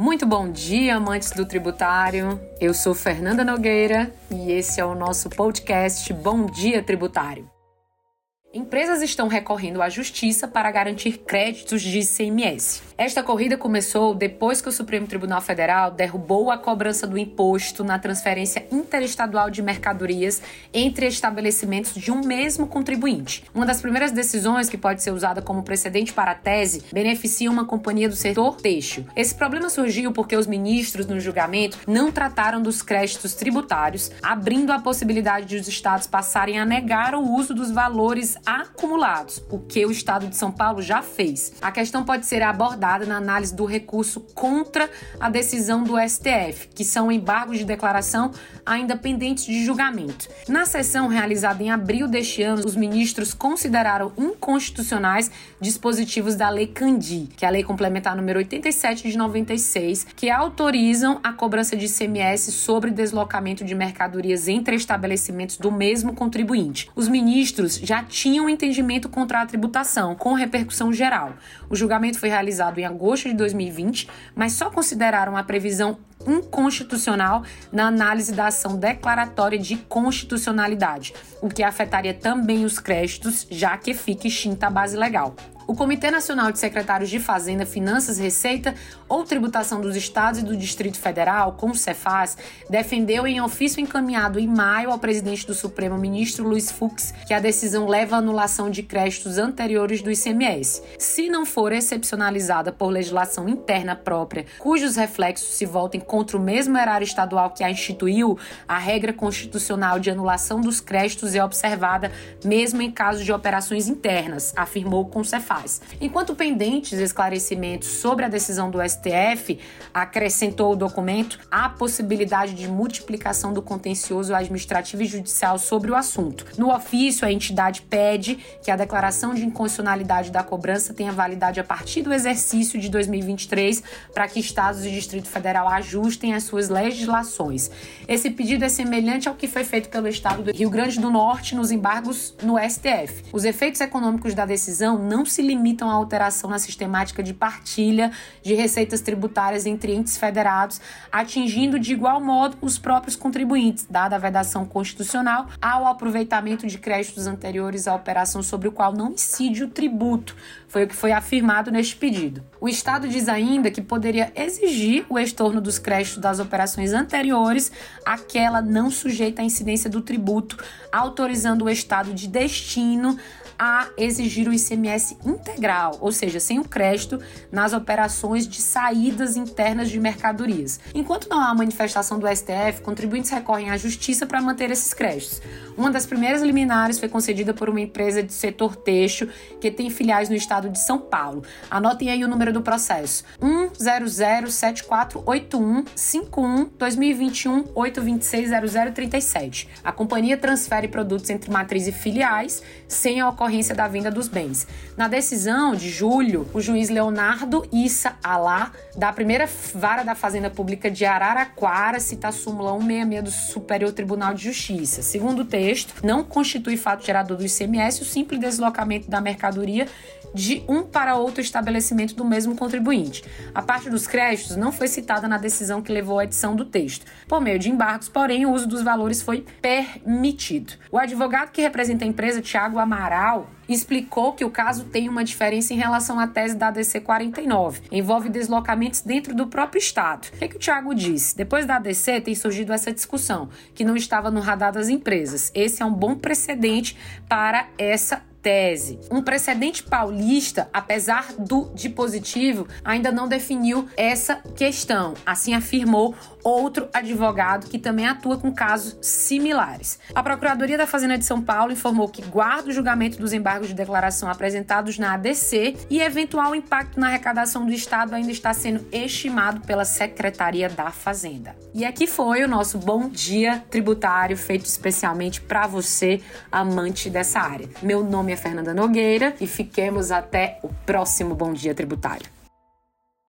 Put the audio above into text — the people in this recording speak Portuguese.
Muito bom dia, amantes do tributário. Eu sou Fernanda Nogueira e esse é o nosso podcast Bom Dia Tributário. Empresas estão recorrendo à justiça para garantir créditos de ICMS. Esta corrida começou depois que o Supremo Tribunal Federal derrubou a cobrança do imposto na transferência interestadual de mercadorias entre estabelecimentos de um mesmo contribuinte. Uma das primeiras decisões que pode ser usada como precedente para a tese beneficia uma companhia do setor têxtil. Esse problema surgiu porque os ministros no julgamento não trataram dos créditos tributários, abrindo a possibilidade de os estados passarem a negar o uso dos valores acumulados, o que o Estado de São Paulo já fez. A questão pode ser abordada na análise do recurso contra a decisão do STF, que são embargos de declaração ainda pendentes de julgamento. Na sessão realizada em abril deste ano, os ministros consideraram inconstitucionais dispositivos da Lei Candi, que é a Lei Complementar número 87 de 96, que autorizam a cobrança de ICMS sobre deslocamento de mercadorias entre estabelecimentos do mesmo contribuinte. Os ministros já tinham tinha um entendimento contra a tributação, com repercussão geral. O julgamento foi realizado em agosto de 2020, mas só consideraram a previsão inconstitucional na análise da ação declaratória de constitucionalidade, o que afetaria também os créditos, já que fica extinta a base legal. O Comitê Nacional de Secretários de Fazenda, Finanças, Receita ou Tributação dos Estados e do Distrito Federal, com o Cefaz, defendeu em ofício encaminhado em maio ao presidente do Supremo, ministro Luiz Fux, que a decisão leva à anulação de créditos anteriores do ICMS, se não for excepcionalizada por legislação interna própria, cujos reflexos se voltem contra o mesmo erário estadual que a instituiu, a regra constitucional de anulação dos créditos é observada mesmo em caso de operações internas, afirmou o Enquanto pendentes esclarecimentos sobre a decisão do STF, acrescentou o documento a possibilidade de multiplicação do contencioso administrativo e judicial sobre o assunto. No ofício, a entidade pede que a declaração de inconstitucionalidade da cobrança tenha validade a partir do exercício de 2023 para que estados e Distrito Federal ajustem as suas legislações. Esse pedido é semelhante ao que foi feito pelo estado do Rio Grande do Norte nos embargos no STF. Os efeitos econômicos da decisão não se limitam à alteração na sistemática de partilha de receitas tributárias entre entes federados, atingindo de igual modo os próprios contribuintes, dada a vedação constitucional ao aproveitamento de créditos anteriores à operação sobre o qual não incide o tributo. Foi o que foi afirmado neste pedido. O Estado diz ainda que poderia exigir o estorno dos créditos das operações anteriores àquela não sujeita à incidência do tributo, autorizando o Estado de destino a exigir o ICMS integral, ou seja, sem o crédito nas operações de saídas internas de mercadorias. Enquanto não há manifestação do STF, contribuintes recorrem à justiça para manter esses créditos. Uma das primeiras liminares foi concedida por uma empresa de setor têxtil que tem filiais no estado de São Paulo. Anotem aí o número do processo: 100748151 2021 8260037. A companhia transfere produtos entre matriz e filiais sem a ocorrência ocorrência da venda dos bens. Na decisão de julho, o juiz Leonardo Issa Alá, da primeira vara da Fazenda Pública de Araraquara, cita a súmula 166 do Superior Tribunal de Justiça. Segundo o texto, não constitui fato gerador do ICMS o simples deslocamento da mercadoria de um para outro estabelecimento do mesmo contribuinte. A parte dos créditos não foi citada na decisão que levou à edição do texto. Por meio de embargos, porém, o uso dos valores foi permitido. O advogado que representa a empresa, Tiago Amaral, explicou que o caso tem uma diferença em relação à tese da ADC 49. Envolve deslocamentos dentro do próprio Estado. O que, é que o Tiago disse? Depois da ADC tem surgido essa discussão, que não estava no radar das empresas. Esse é um bom precedente para essa tese. Um precedente paulista, apesar do de positivo, ainda não definiu essa questão. Assim afirmou outro advogado que também atua com casos similares. A Procuradoria da Fazenda de São Paulo informou que guarda o julgamento dos embargos de declaração apresentados na ADC e eventual impacto na arrecadação do Estado ainda está sendo estimado pela Secretaria da Fazenda. E aqui foi o nosso bom dia tributário feito especialmente para você, amante dessa área. Meu nome Fernanda Nogueira e fiquemos até o próximo bom dia tributário.